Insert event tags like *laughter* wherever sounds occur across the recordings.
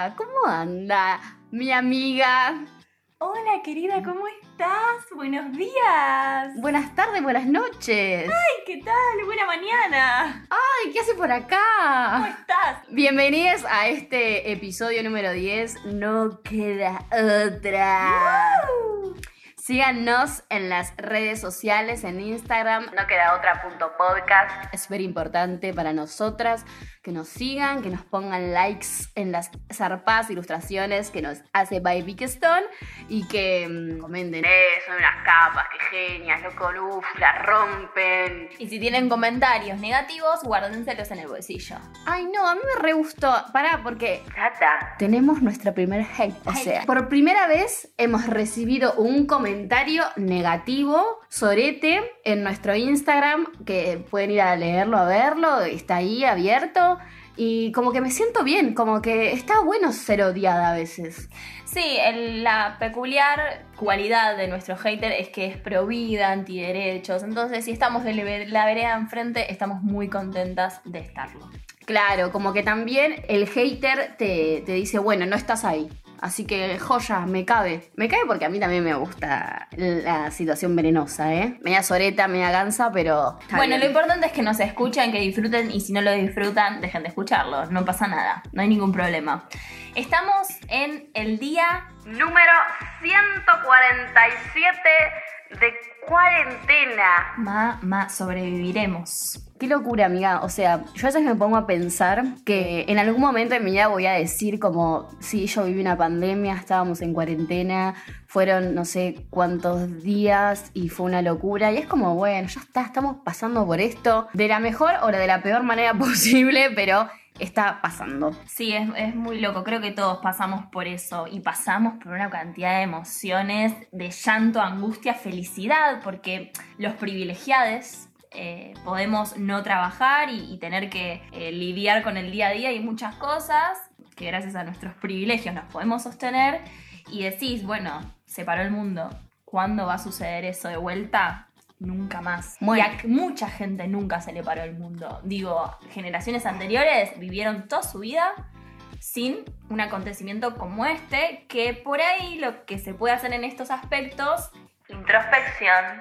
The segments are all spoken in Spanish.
Hola. ¿Cómo anda mi amiga? Hola querida, ¿cómo estás? Buenos días. Buenas tardes, buenas noches. Ay, ¿qué tal? Buena mañana. Ay, ¿qué hace por ¿Cómo acá? estás? Bienvenidos a este episodio número 10. No queda otra. Síganos en las redes sociales, en Instagram, no queda otra punto podcast. Es súper importante para nosotras que nos sigan, que nos pongan likes en las zarpadas ilustraciones que nos hace Baby Stone y que mm, comenten, eh, son unas capas, que genias, loco, uff, la rompen. Y si tienen comentarios negativos, guárdenselos en el bolsillo. Ay, no, a mí me re gustó. Pará, porque. Tata. Tenemos nuestra primer hate. O Hate. sea, por primera vez hemos recibido un comentario negativo, sorete, en nuestro Instagram, que pueden ir a leerlo, a verlo, está ahí abierto. Y como que me siento bien, como que está bueno ser odiada a veces. Sí, el- la peculiar cualidad de nuestro hater es que es pro vida, antiderechos. Entonces, si estamos de la- la vereda enfrente, estamos muy contentas de estarlo. Claro, como que también el hater te, te dice, bueno, no estás ahí. Así que, joya, me cabe. Me cabe porque a mí también me gusta la situación venenosa, ¿eh? Media soreta, media gansa, pero... Bueno, bien. lo importante es que nos escuchen, que disfruten y si no lo disfrutan, dejen de escucharlo. No pasa nada, no hay ningún problema. Estamos en el día Número 147 de cuarentena. Mamá, sobreviviremos. Qué locura, amiga. O sea, yo a veces me pongo a pensar que en algún momento de mi vida voy a decir como, sí, yo viví una pandemia, estábamos en cuarentena, fueron no sé cuántos días y fue una locura. Y es como, bueno, ya está, estamos pasando por esto de la mejor o de la peor manera *laughs* posible, pero está pasando. Sí, es, es muy loco. Creo que todos pasamos por eso y pasamos por una cantidad de emociones, de llanto, angustia, felicidad, porque los privilegiados eh, podemos no trabajar y, y tener que eh, lidiar con el día a día y muchas cosas que gracias a nuestros privilegios nos podemos sostener y decís, bueno, se paró el mundo. ¿Cuándo va a suceder eso de vuelta? Nunca más. Bueno. Y a mucha gente nunca se le paró el mundo. Digo, generaciones anteriores vivieron toda su vida sin un acontecimiento como este, que por ahí lo que se puede hacer en estos aspectos, introspección,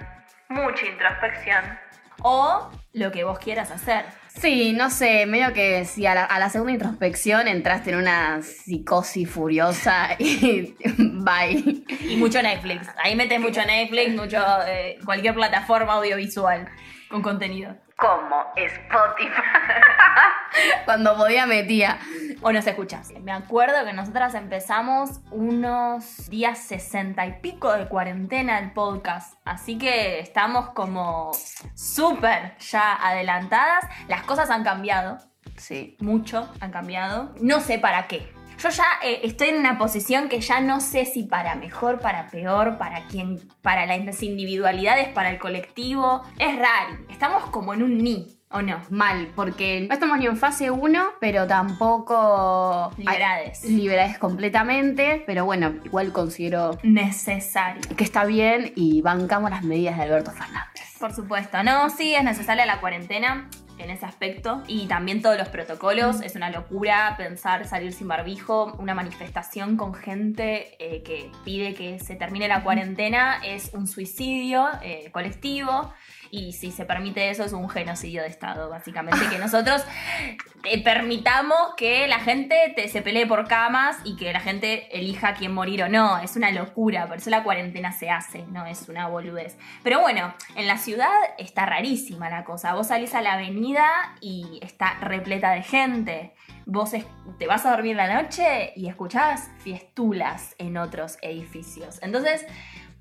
mucha introspección, o lo que vos quieras hacer. Sí, no sé, medio que si a la, a la segunda introspección entraste en una psicosis furiosa *laughs* y bye. Y mucho Netflix. Ahí metes mucho Netflix, mucho eh, cualquier plataforma audiovisual con contenido. Como Spotify. *laughs* Cuando podía metía. O nos escuchas. Me acuerdo que nosotras empezamos unos días sesenta y pico de cuarentena el podcast. Así que estamos como súper ya adelantadas. Las cosas han cambiado. Sí. Mucho han cambiado. No sé para qué. Yo ya eh, estoy en una posición que ya no sé si para mejor, para peor, para quién, para las individualidades, para el colectivo. Es raro. Estamos como en un ni, ¿o no? Mal, porque no estamos ni en fase 1, pero tampoco Liberades. Liberades completamente. Pero bueno, igual considero Necesario. que está bien y bancamos las medidas de Alberto Fernández. Por supuesto, no, sí, es necesaria la cuarentena en ese aspecto y también todos los protocolos. Es una locura pensar salir sin barbijo, una manifestación con gente eh, que pide que se termine la cuarentena es un suicidio eh, colectivo. Y si se permite eso es un genocidio de Estado, básicamente, que nosotros *laughs* eh, permitamos que la gente te- se pelee por camas y que la gente elija quién morir o no. Es una locura, por eso la cuarentena se hace, no es una boludez. Pero bueno, en la ciudad está rarísima la cosa. Vos salís a la avenida y está repleta de gente. Vos es- te vas a dormir la noche y escuchás fiestulas en otros edificios. Entonces,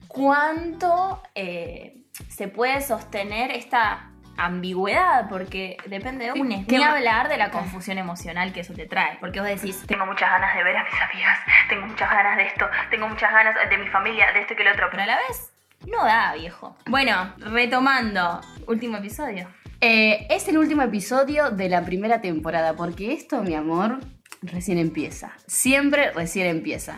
¿cuánto eh, se puede sostener esta ambigüedad? Porque depende de uno. ¿Qué Ni hablar de la confusión emocional que eso te trae. Porque vos decís, tengo muchas ganas de ver a mis amigas, tengo muchas ganas de esto, tengo muchas ganas de mi familia, de esto y que lo otro. Pero a la vez, no da, viejo. Bueno, retomando, último episodio. Eh, es el último episodio de la primera temporada, porque esto, mi amor, recién empieza. Siempre recién empieza.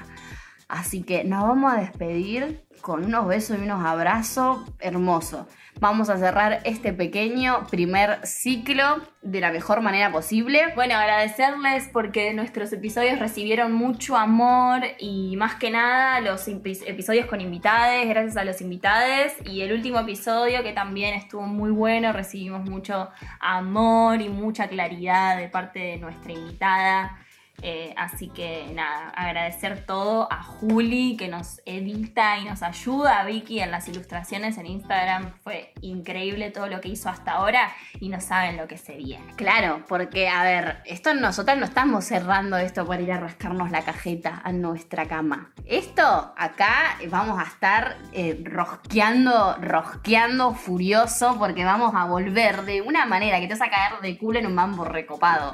Así que nos vamos a despedir con unos besos y unos abrazos hermosos vamos a cerrar este pequeño primer ciclo de la mejor manera posible. Bueno, agradecerles porque nuestros episodios recibieron mucho amor y más que nada los episodios con invitades, gracias a los invitades y el último episodio que también estuvo muy bueno, recibimos mucho amor y mucha claridad de parte de nuestra invitada. Eh, así que nada, agradecer todo a Juli que nos edita y nos ayuda, a Vicky en las ilustraciones en Instagram. Fue increíble todo lo que hizo hasta ahora y no saben lo que se viene. Claro, porque a ver, esto nosotros no estamos cerrando esto para ir a rascarnos la cajeta a nuestra cama. Esto acá vamos a estar eh, rosqueando, rosqueando furioso porque vamos a volver de una manera que te vas a caer de culo en un mambo recopado.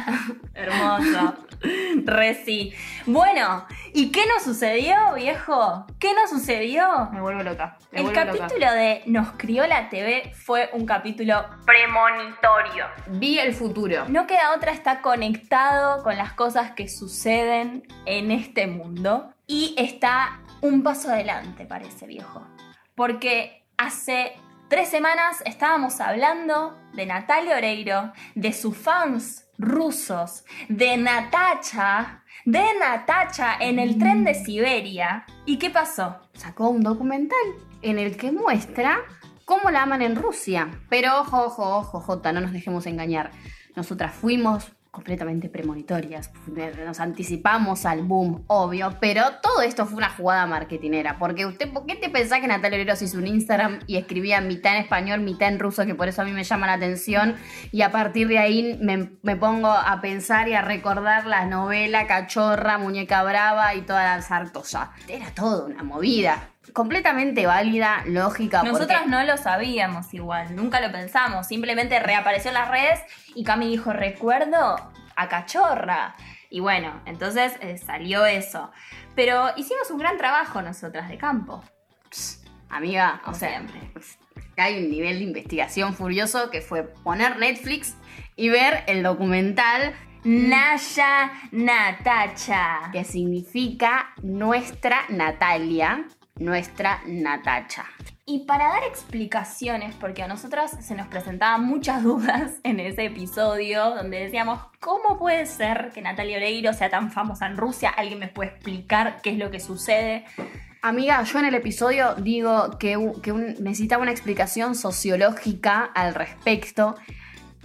*laughs* Hermoso. *laughs* Reci. Bueno, ¿y qué nos sucedió, viejo? ¿Qué nos sucedió? Me vuelvo loca. el capítulo de Nos crió la TV fue un capítulo premonitorio. Vi el futuro. No queda otra, está conectado con las cosas que suceden en este mundo y está un paso adelante, parece, viejo. Porque hace tres semanas estábamos hablando de Natalia Oreiro, de sus fans rusos, de Natacha, de Natacha en el tren de Siberia. ¿Y qué pasó? Sacó un documental en el que muestra cómo la aman en Rusia. Pero ojo, ojo, ojo, Jota, no nos dejemos engañar. Nosotras fuimos completamente premonitorias. Nos anticipamos al boom, obvio, pero todo esto fue una jugada marketinera. Porque usted, ¿por qué te pensás que Natalia Oreiro hizo un Instagram y escribía mitad en español, mitad en ruso, que por eso a mí me llama la atención? Y a partir de ahí me, me pongo a pensar y a recordar la novela Cachorra, Muñeca Brava y toda la sartosa. Era todo una movida completamente válida, lógica. Nosotras no lo sabíamos igual, nunca lo pensamos, simplemente reapareció en las redes y Cami dijo, recuerdo a Cachorra. Y bueno, entonces eh, salió eso. Pero hicimos un gran trabajo nosotras de campo. amiga, o sea, hay un nivel de investigación furioso que fue poner Netflix y ver el documental Naya Natacha. Que significa nuestra Natalia nuestra Natacha. Y para dar explicaciones, porque a nosotras se nos presentaban muchas *laughs* dudas en ese episodio, donde decíamos, ¿cómo puede ser que Natalia Oreiro sea tan famosa en Rusia? ¿Alguien me puede explicar qué es lo que sucede? Amiga, yo en el episodio digo que, necesitaba una explicación sociológica al respecto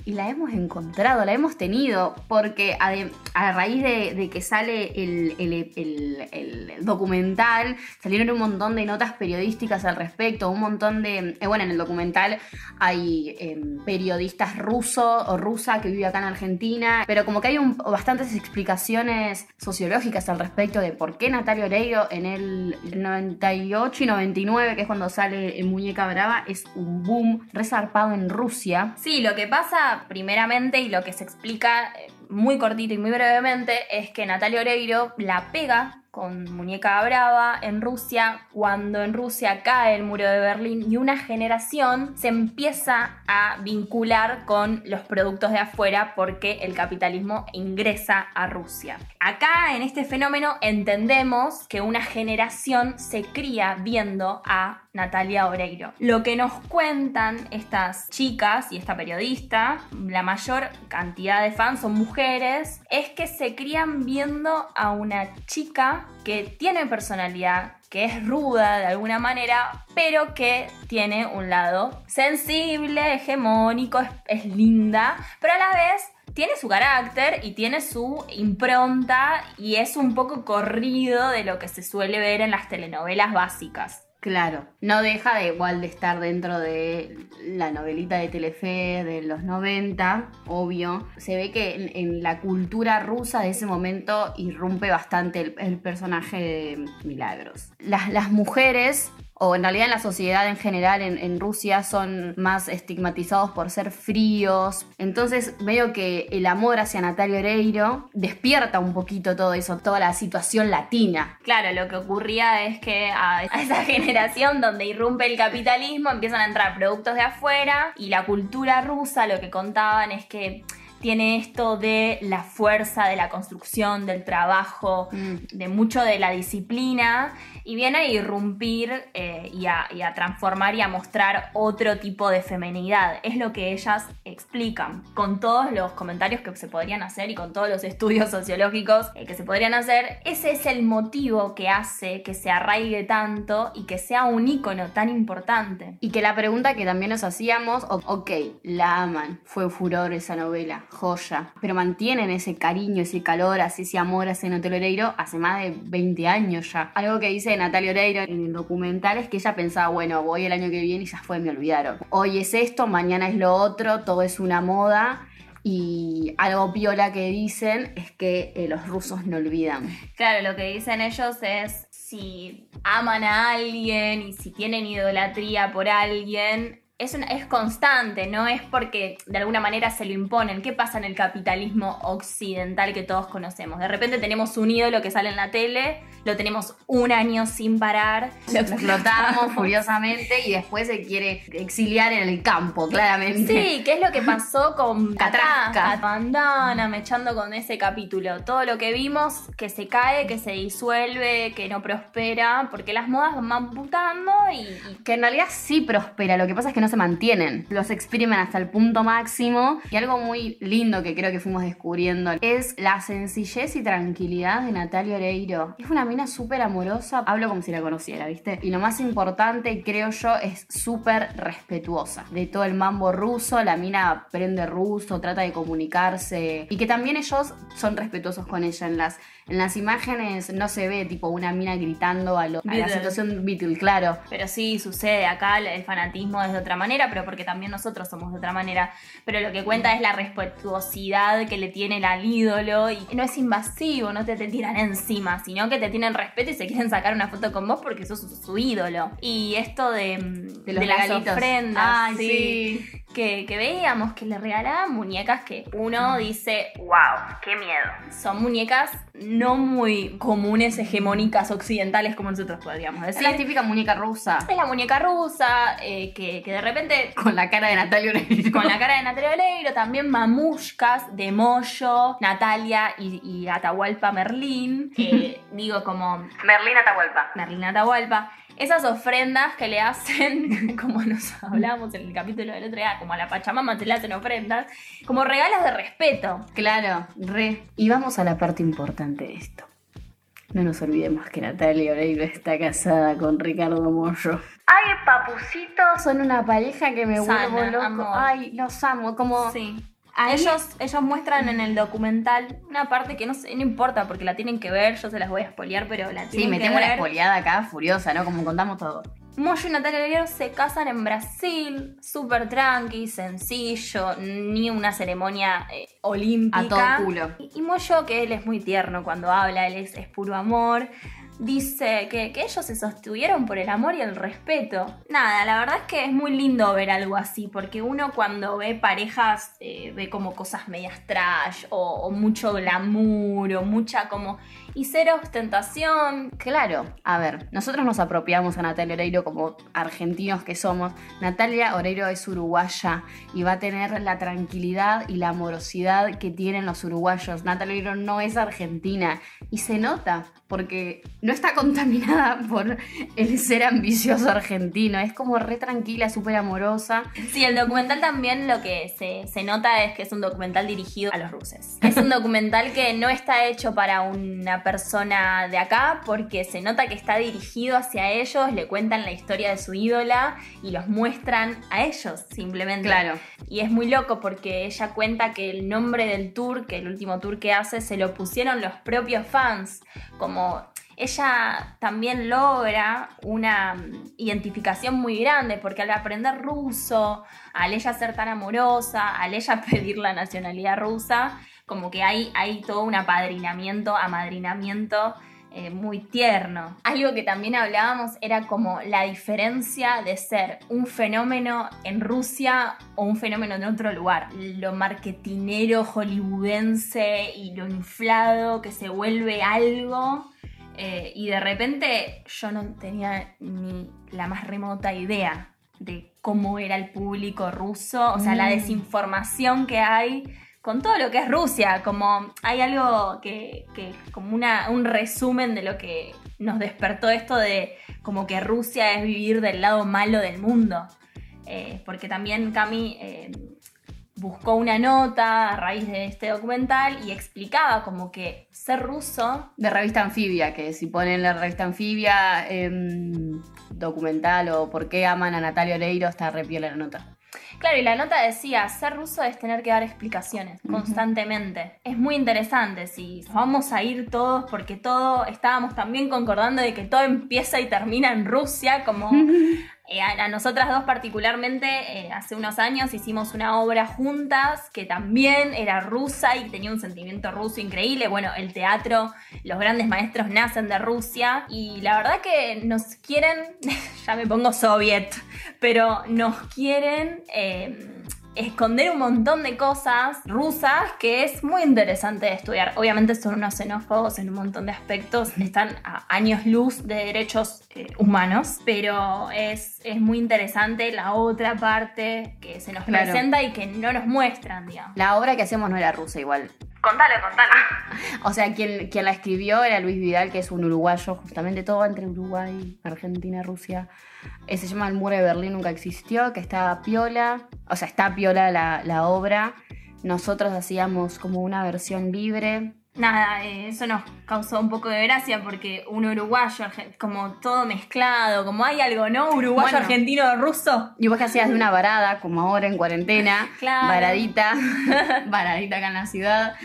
y la hemos encontrado, la hemos tenido, porque a, raíz de, que sale el, documental, salieron un montón de notas periodísticas al respecto, un montón de... Eh, bueno, en el documental hay em, periodistas rusos o rusa que vive acá en Argentina, pero como que hay bastantes explicaciones sociológicas al respecto de por qué Natalia Oreiro en el 98 y 99, que es cuando sale en Muñeca Brava, es un boom resarpado en Rusia. Sí, lo que pasa primeramente, y lo que se explica eh, muy cortito y muy brevemente, es que Natalia Oreiro la pega con Muñeca Brava en Rusia, cuando en Rusia cae el muro de Berlín y una generación se empieza a vincular con los productos de afuera porque el capitalismo ingresa a Rusia. Acá en este fenómeno entendemos que una generación se cría viendo a Natalia Oreiro. Lo que nos cuentan estas chicas y esta periodista, la mayor cantidad de fans son mujeres, es que se crían viendo a una chica que tiene personalidad, que es ruda de alguna manera, pero que tiene un lado sensible, hegemónico, es, linda, pero a la vez tiene su carácter y tiene su impronta y es un poco corrido de lo que se suele ver en las telenovelas básicas. Claro, no deja de igual de estar dentro de la novelita de Telefe de los 90, obvio. Se ve que en, la cultura rusa de ese momento irrumpe bastante el, personaje de Milagros. Las mujeres o en realidad en la sociedad en general en, Rusia son más estigmatizados por ser fríos. Entonces veo que el amor hacia Natalia Oreiro despierta un poquito todo eso, toda la situación latina. Claro, lo que ocurría es que a esa *laughs* generación donde irrumpe el capitalismo empiezan a entrar productos de afuera y la cultura rusa lo que contaban es que tiene esto de la fuerza, de la construcción, del trabajo, Mm. de mucho de la disciplina y viene a irrumpir eh, y, a, y a transformar y a mostrar otro tipo de feminidad. Es lo que ellas explican. Con todos los comentarios que se podrían hacer y con todos los estudios *laughs* sociológicos eh, que se podrían hacer, ese es el motivo que hace que se arraigue tanto y que sea un ícono tan importante. Y que la pregunta que también nos hacíamos, ok, la aman, fue furor esa novela, joya, pero mantienen ese cariño, ese calor, así ese amor hacia Natalia Oreiro hace más de 20 años ya. Algo que dice Natalia Oreiro en el documental es que ella pensaba, bueno, voy el año que viene y ya fue, me olvidaron. Hoy es esto, mañana es lo otro, todo es una moda. Y algo piola que dicen es que eh, los rusos no olvidan. Claro, lo que dicen ellos es si aman a alguien y si tienen idolatría por alguien, es, una- es constante, no es porque de alguna manera se lo imponen. ¿Qué pasa en el capitalismo occidental que todos conocemos? De repente tenemos un ídolo que sale en la tele, lo tenemos un año sin parar, Lo explotamos *laughs* furiosamente y después se quiere exiliar en el campo, claramente. Sí, ¿qué es lo que pasó con *laughs* Catrasca. Catrasca? Bandana, mechando con ese capítulo. Todo lo que vimos que se cae, que se disuelve, que no prospera, porque las modas van mutando y, y Que en realidad sí prospera, lo que pasa es que no se mantienen. Los exprimen hasta el punto máximo. Y algo muy lindo que creo que fuimos descubriendo es la sencillez y tranquilidad de Natalia Oreiro. Es una mina súper amorosa, hablo como si la conociera, ¿viste? Y lo más importante, creo yo, es súper respetuosa de todo el mambo ruso. La mina aprende ruso, trata de comunicarse. Y que también ellos son respetuosos con ella. En las, en las imágenes no se ve tipo una mina gritando a, lo- a la situación Beatle, claro. Pero sí, sucede acá, el- fanatismo es de otra manera, pero porque también nosotros somos de otra manera. Pero lo que cuenta es la respetuosidad que le tienen al ídolo y no es invasivo, no te, te tiran encima, sino que te tienen respeto y se quieren sacar una foto con vos porque sos su, su ídolo. Y esto de, De los las regalitos. ofrendas, Ay, sí, sí. Que, que veíamos que le regalaban muñecas que uno dice, wow, qué miedo. Son muñecas no muy comunes, hegemónicas, occidentales, como nosotros podríamos Es decir. la típica muñeca rusa. Es la muñeca rusa, eh, que, que de repente, *laughs* Con la cara de Natalia Oreiro. con la cara de Natalia Oreiro, también mamushkas de Moyo, Natalia y, y Atahualpa Merlín. eh, *laughs* digo como Merlín Atahualpa. Merlín Atahualpa. Esas ofrendas que le hacen, *laughs* como nos hablábamos en el capítulo del otro día, como a la Pachamama se le hacen ofrendas, como regalos de respeto. Claro, re. Y vamos a la parte importante de esto. No nos olvidemos que Natalia Oreiro está casada con Ricardo Mollo. Ay, papucitos, son una pareja que me Sana, vuelvo loco. amor. Ay, los amo. Como Sí. Ahí- Ellos, ellos muestran en el documental una parte que no sé, no importa porque la tienen que ver, yo se las voy a spoilear, pero la Sí, tienen que metemos la ver. espoliada acá, furiosa, ¿no? Como contamos todo. Moyo y Natalia Oreiro se casan en Brasil, súper tranqui, sencillo, ni una ceremonia eh, olímpica. A todo culo. Y, y Moyo, que él es muy tierno cuando habla, él es, es puro amor, dice que, ellos se sostuvieron por el amor y el respeto. Nada, la verdad es que es muy lindo ver algo así, porque uno cuando ve parejas eh, ve como cosas medias trash o, o mucho glamour o mucha como... y cero ostentación. Claro, a ver, nosotros nos apropiamos a Natalia Oreiro como argentinos que somos. Natalia Oreiro es uruguaya y va a tener la tranquilidad y la amorosidad que tienen los uruguayos. Natalia Oreiro no es argentina y se nota porque no está contaminada *laughs* por el ser ambicioso argentino. Es como re tranquila, súper amorosa. Sí, el documental también lo que se, se nota es que es un documental dirigido a los rusos. Es un documental que no está hecho para una persona de acá porque se nota que está dirigido hacia ellos, le cuentan la historia de su ídola y los muestran a ellos simplemente. Claro. Y es muy loco porque ella cuenta que el nombre del tour, que el último tour que hace, se lo pusieron los propios fans. Como ella también logra una mm, identificación muy grande porque al aprender ruso, al ella ser tan amorosa, al ella *laughs* pedir la nacionalidad rusa, como que hay, hay todo un apadrinamiento, amadrinamiento eh, muy tierno. Algo que también hablábamos era como la diferencia de ser un fenómeno en Rusia o un fenómeno en otro lugar. Lo marketinero hollywoodense y lo inflado que se vuelve algo. eh, y de repente yo no tenía ni la más remota idea de cómo era el público ruso, o sea, la Mm. desinformación que hay con todo lo que es Rusia, como hay algo que, que como una, un resumen de lo que nos despertó esto de como que Rusia es vivir del lado malo del mundo. Eh, porque también Cami eh, buscó una nota a raíz de este documental y explicaba como que ser ruso... De revista anfibia, que si ponen la revista anfibia em, documental o por qué aman a Natalia Oreiro, está re la nota. Claro, y la nota decía, ser ruso es tener que dar explicaciones constantemente. Es muy interesante, si vamos a ir todos, porque todo, estábamos también concordando de que todo empieza y termina en Rusia, como *laughs* eh, a, nosotras dos particularmente, eh, hace unos años hicimos una obra juntas que también era rusa y tenía un sentimiento ruso increíble. Bueno, el teatro, los grandes maestros nacen de Rusia y la verdad que nos quieren, *laughs* ya me pongo soviet, pero nos quieren... Eh, esconder un montón de cosas rusas que es muy interesante de estudiar. Obviamente son unos xenófobos en un montón de aspectos, están a años luz de derechos eh, humanos, pero es, es, muy interesante la otra parte que se nos presenta y que no nos muestran, digamos. La obra que hacemos no era rusa igual. Contale, contale. *laughs* O sea, quien, quien la escribió era Luis Vidal, que es un uruguayo, justamente todo entre Uruguay, Argentina, Rusia. Se llama El Muro de Berlín, nunca existió, que está piola, o sea, está piola la, la obra. Nosotros hacíamos como una versión libre, nada, eh, eso nos causó un poco de gracia porque un uruguayo, como todo mezclado, como hay algo, ¿no? Uruguayo, argentino, ruso. Y vos que hacías de una varada, como ahora en cuarentena, *laughs* claro. varadita, *laughs* varadita acá en la ciudad,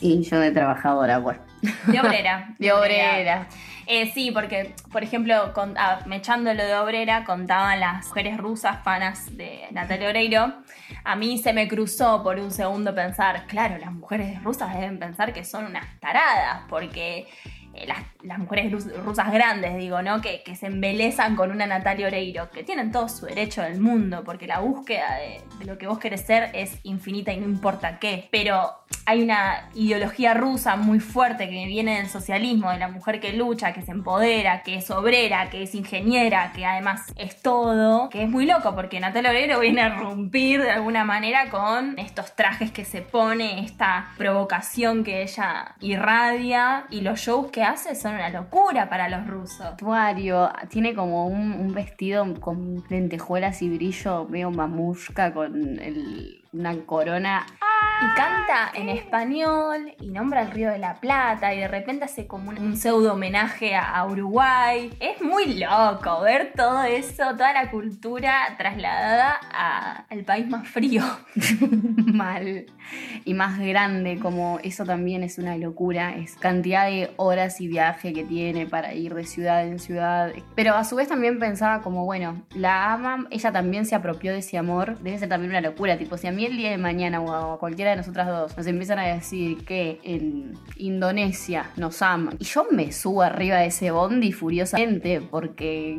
y yo de trabajadora, pues. De obrera. *laughs* de obrera. Eh, sí, porque, por ejemplo, con, ah, lo de obrera, contaban las mujeres rusas fanas de Natalia Oreiro. A mí se me cruzó por un segundo pensar, claro, las mujeres rusas deben pensar que son unas taradas, porque eh, las, mujeres rusas grandes, digo, ¿no? Que, se embelezan con una Natalia Oreiro, que tienen todo su derecho del mundo, porque la búsqueda de, lo que vos querés ser es infinita y no importa qué. Pero hay una ideología rusa muy fuerte que viene del socialismo, de la mujer que lucha, que se empodera, que es obrera, que es ingeniera, que además es todo, que es muy loco, porque Natalia Oreiro viene a romper de alguna manera con estos trajes que se pone, esta provocación que ella irradia y los shows que hace son una locura para los rusos. Tuario, tiene como un, vestido con lentejuelas y brillo, medio mamushka, con una corona. Y canta en español y nombra el Río de la Plata y de repente hace como un, pseudo homenaje a, Uruguay. Es muy loco ver todo eso, toda la cultura trasladada al país más frío. *laughs* Mal. Y más grande, como eso también es una locura. Es cantidad de horas y viaje que tiene para ir de ciudad en ciudad. Pero a su vez también pensaba como, bueno, la ama, ella también se apropió de ese amor. Debe ser también una locura. Tipo, si a mí el día de mañana o a cualquiera de nosotras dos nos empiezan a decir que en Indonesia nos aman y yo me subo arriba de ese bondi furiosamente porque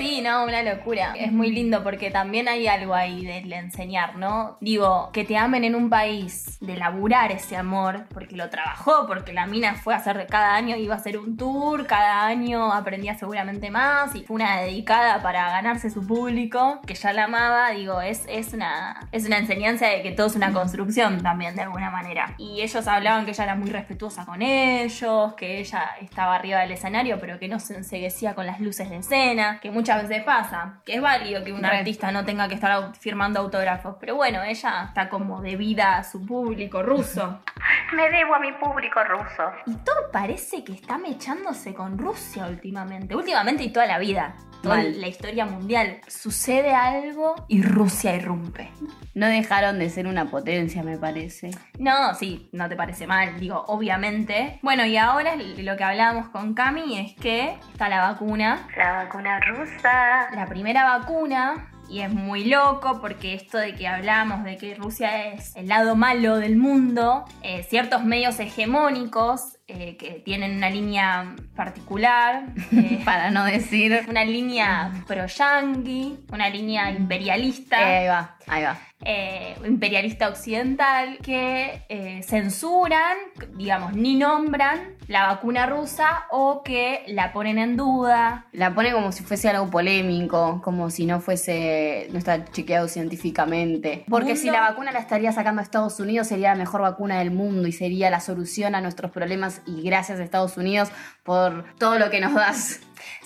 Sí, no, una locura. Es muy lindo porque también hay algo ahí de enseñar, ¿no? Digo, que te amen en un país, de laburar ese amor, porque lo trabajó, porque la mina fue a hacer cada año, iba a hacer un tour, cada año aprendía seguramente más y fue una dedicada para ganarse su público, que ya la amaba, digo, es, es, una, es una enseñanza de que todo es una construcción también, de alguna manera. Y ellos hablaban que ella era muy respetuosa con ellos, que ella estaba arriba del escenario, pero que no se enseguecía con las luces de escena, que muchas muchas veces pasa, que es válido que un artista no tenga que estar firmando autógrafos, pero bueno, ella está como debida a su público ruso. *laughs* Me debo a mi público ruso. Y todo parece que está mechándose con Rusia últimamente, últimamente y toda la vida toda la historia mundial. Sucede algo y Rusia irrumpe. No dejaron de ser una potencia, me parece. No, sí, no te parece mal, digo, obviamente. Bueno, y ahora lo que hablábamos con Cami es que está la vacuna. La vacuna rusa. La primera vacuna y es muy loco porque esto de que hablamos de que Rusia es el lado malo del mundo, eh, ciertos medios hegemónicos eh, que tienen una línea particular, eh, *laughs* Para no decir. una línea pro-yanqui, una línea Eh, imperialista. ahí va, ahí va. eh, imperialista occidental que eh, censuran, digamos, ni nombran la vacuna rusa o que la ponen en duda. La pone como si fuese algo polémico, como si no fuese, no está chequeado científicamente. Porque si la vacuna la estaría sacando a Estados Unidos, sería la mejor vacuna del mundo y sería la solución a nuestros problemas. Y gracias a Estados Unidos por todo lo que nos das.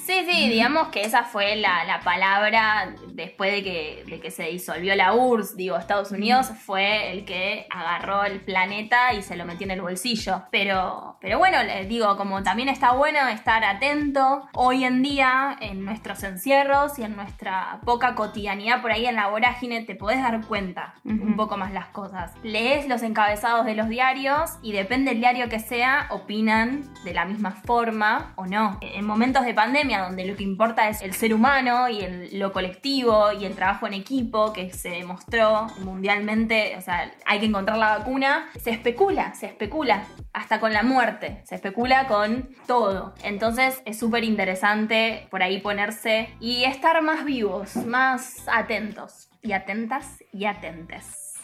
Sí, sí, digamos que esa fue la, la palabra después de que, de que se disolvió la URSS. Digo, Estados Unidos fue el que agarró el planeta y se lo metió en el bolsillo. Pero, pero bueno, digo, como también está bueno estar atento hoy en día en nuestros encierros y en nuestra poca cotidianidad por ahí en la vorágine, te podés dar cuenta un Ujú. poco más las cosas. Lees los encabezados de los diarios y depende del diario que sea, opinan de la misma forma o no. En momentos de pandemia, donde lo que importa es el ser humano y lo colectivo y el trabajo en equipo que se demostró mundialmente, o sea, hay que encontrar la vacuna, se especula, se especula, hasta con la muerte, se especula con todo. Entonces es súper interesante por ahí ponerse y estar más vivos, más atentos y atentas y atentes.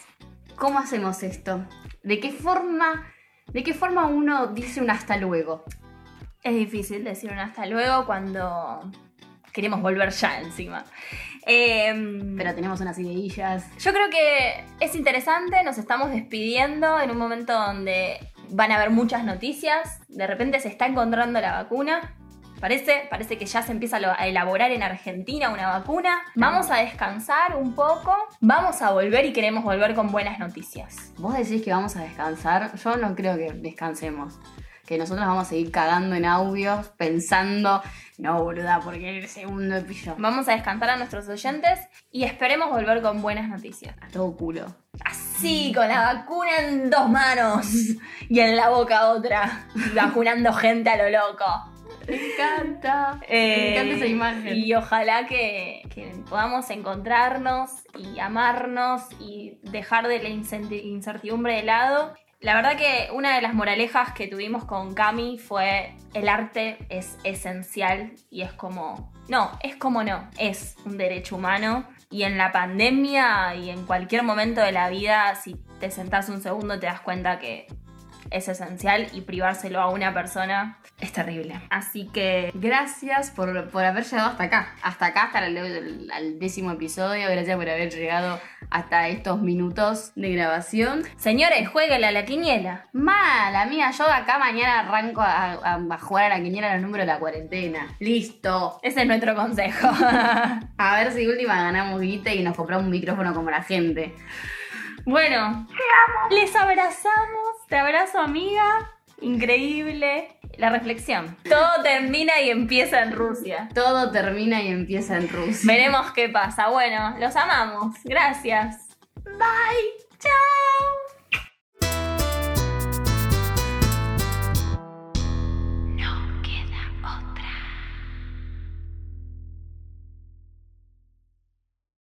¿Cómo hacemos esto? ¿De qué forma, de qué forma uno dice un hasta luego? Es difícil decir un hasta luego cuando queremos volver ya encima. Em, Pero tenemos unas ideillas. Yo creo que es interesante, nos estamos despidiendo en un momento donde van a haber muchas noticias, de repente se está encontrando la vacuna. Parece, parece que ya se empieza a elaborar en Argentina una vacuna. Vamos a descansar un poco, vamos a volver y queremos volver con buenas noticias. Vos decís que vamos a descansar. Yo no creo que descansemos. Que nosotros vamos a seguir cagando en audios, pensando, no, boluda, porque el segundo episodio. Vamos a descansar a nuestros oyentes y esperemos volver con buenas noticias. A todo culo. Así, con la vacuna en dos manos y en la boca otra, y *laughs* vacunando gente a lo loco. Me encanta. Eh, Me encanta esa imagen. Y ojalá que, que podamos encontrarnos y amarnos y dejar de la incertidumbre de lado. La verdad que una de las moralejas que tuvimos con Cami fue el arte es esencial y es como, no, es como no, es un derecho humano y en la pandemia y en cualquier momento de la vida, si te sentás un segundo te das cuenta que es esencial y privárselo a una persona es terrible. Así que Gracias por, por haber llegado hasta acá. Hasta acá, hasta el, décimo episodio. Gracias por haber llegado hasta estos minutos de grabación. Señores, jueguenle a la quiniela. Mal, amiga, yo acá mañana arranco a, a- a jugar a la quiniela los números de la cuarentena. Listo. Ese es nuestro consejo. *laughs* A ver si última ganamos guita y nos compramos un micrófono como la gente. Bueno, les abrazamos. Te abrazo, amiga. Increíble. La reflexión. Todo termina y empieza en Rusia. Todo termina y empieza en Rusia. Veremos qué pasa. Bueno, los amamos. Gracias. Bye. Chao.